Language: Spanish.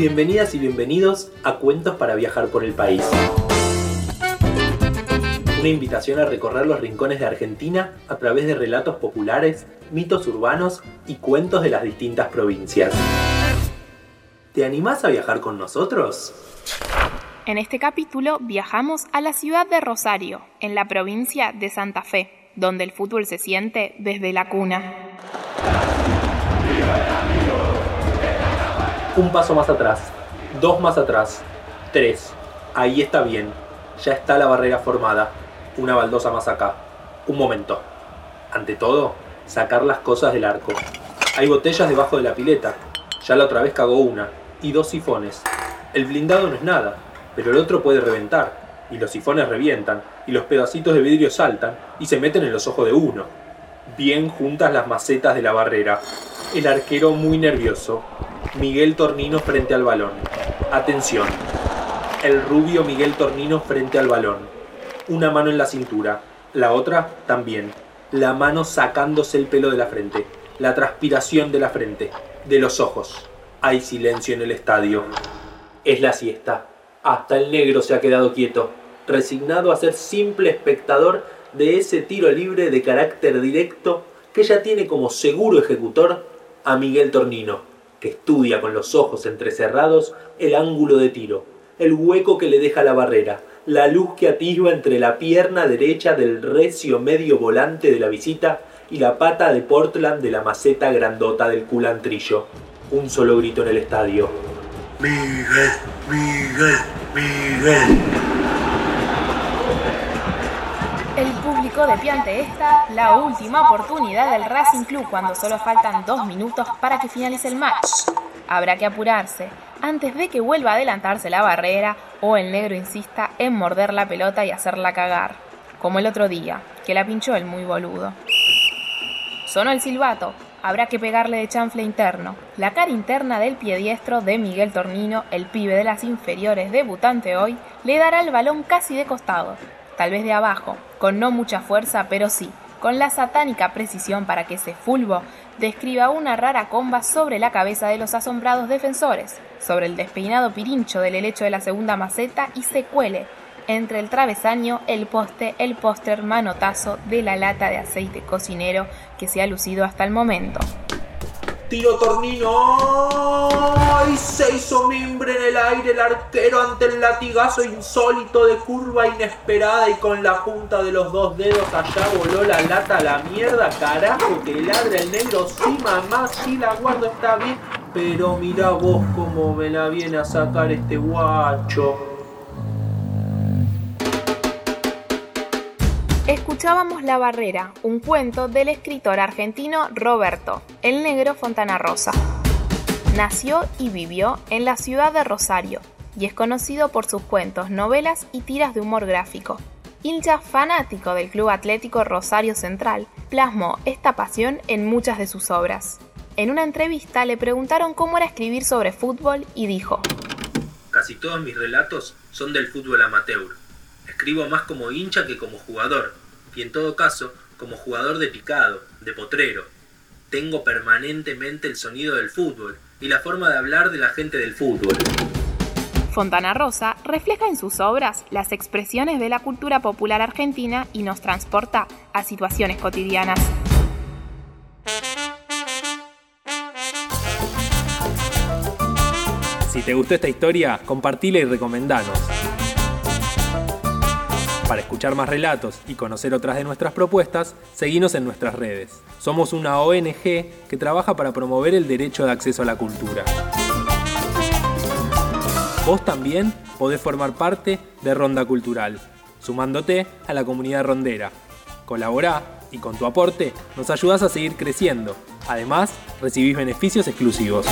Bienvenidas y bienvenidos a Cuentos para viajar por el país. Una invitación a recorrer los rincones de Argentina a través de relatos populares, mitos urbanos y cuentos de las distintas provincias. ¿Te animás a viajar con nosotros? En este capítulo viajamos a la ciudad de Rosario, en la provincia de Santa Fe, donde el fútbol se siente desde la cuna. Un paso más atrás, dos más atrás, tres. Ahí está bien, ya está la barrera formada. Una baldosa más acá. Un momento. Ante todo, sacar las cosas del arco. Hay botellas debajo de la pileta. Ya la otra vez cagó una. Y dos sifones. El blindado no es nada, pero el otro puede reventar. Y los sifones revientan. Y los pedacitos de vidrio saltan y se meten en los ojos de uno. Bien juntas las macetas de la barrera. El arquero muy nervioso. Miguel Tornino frente al balón. Atención. El rubio Miguel Tornino frente al balón. Una mano en la cintura. La otra también. La mano sacándose el pelo de la frente. La transpiración de la frente. De los ojos. Hay silencio en el estadio. Es la siesta. Hasta el negro se ha quedado quieto, resignado a ser simple espectador de ese tiro libre de carácter directo que ya tiene como seguro ejecutor a Miguel Tornino, que estudia con los ojos entrecerrados el ángulo de tiro, el hueco que le deja la barrera, la luz que atisba entre la pierna derecha del recio medio volante de la visita y la pata de Portland de la maceta grandota del culantrillo. Un solo grito en el estadio. Miguel, Miguel, Miguel. El público de pie ante esta, la última oportunidad del Racing Club cuando solo faltan dos minutos para que finalice el match. Habrá que apurarse antes de que vuelva a adelantarse la barrera o el negro insista en morder la pelota y hacerla cagar, como el otro día, que la pinchó el muy boludo. Sonó el silbato, habrá que pegarle de chanfle interno. La cara interna del pie diestro de Miguel Tornino, el pibe de las inferiores debutante hoy, le dará el balón casi de costado, tal vez de abajo, con no mucha fuerza, pero sí, con la satánica precisión para que ese fulbo describa una rara comba sobre la cabeza de los asombrados defensores, sobre el despeinado pirincho del helecho de la segunda maceta y se cuele entre el travesaño, el poste, el póster manotazo de la lata de aceite cocinero que se ha lucido hasta el momento. Tiro Tornino. Y se hizo mimbre en el aire el arquero ante el latigazo insólito de curva inesperada y con la punta de los dos dedos allá voló la lata a la mierda. Carajo, que ladra el negro. Sí, mamá, sí la guardo, está bien. Pero mira vos cómo me la viene a sacar este guacho. Escuchábamos La Barrera, un cuento del escritor argentino Roberto, el negro Fontana Rosa. Nació y vivió en la ciudad de Rosario y es conocido por sus cuentos, novelas y tiras de humor gráfico. Hincha fanático del Club Atlético Rosario Central, plasmó esta pasión en muchas de sus obras. En una entrevista le preguntaron cómo era escribir sobre fútbol y dijo, Casi todos mis relatos son del fútbol amateur. Escribo más como hincha que como jugador, y en todo caso como jugador de picado, de potrero. Tengo permanentemente el sonido del fútbol y la forma de hablar de la gente del fútbol. Fontana Rosa refleja en sus obras las expresiones de la cultura popular argentina y nos transporta a situaciones cotidianas. Si te gustó esta historia, compartila y recomendanos. Para escuchar más relatos y conocer otras de nuestras propuestas, seguinos en nuestras redes. Somos una ONG que trabaja para promover el derecho de acceso a la cultura. Vos también podés formar parte de Ronda Cultural, sumándote a la comunidad rondera. Colaborá y con tu aporte nos ayudás a seguir creciendo. Además, recibís beneficios exclusivos.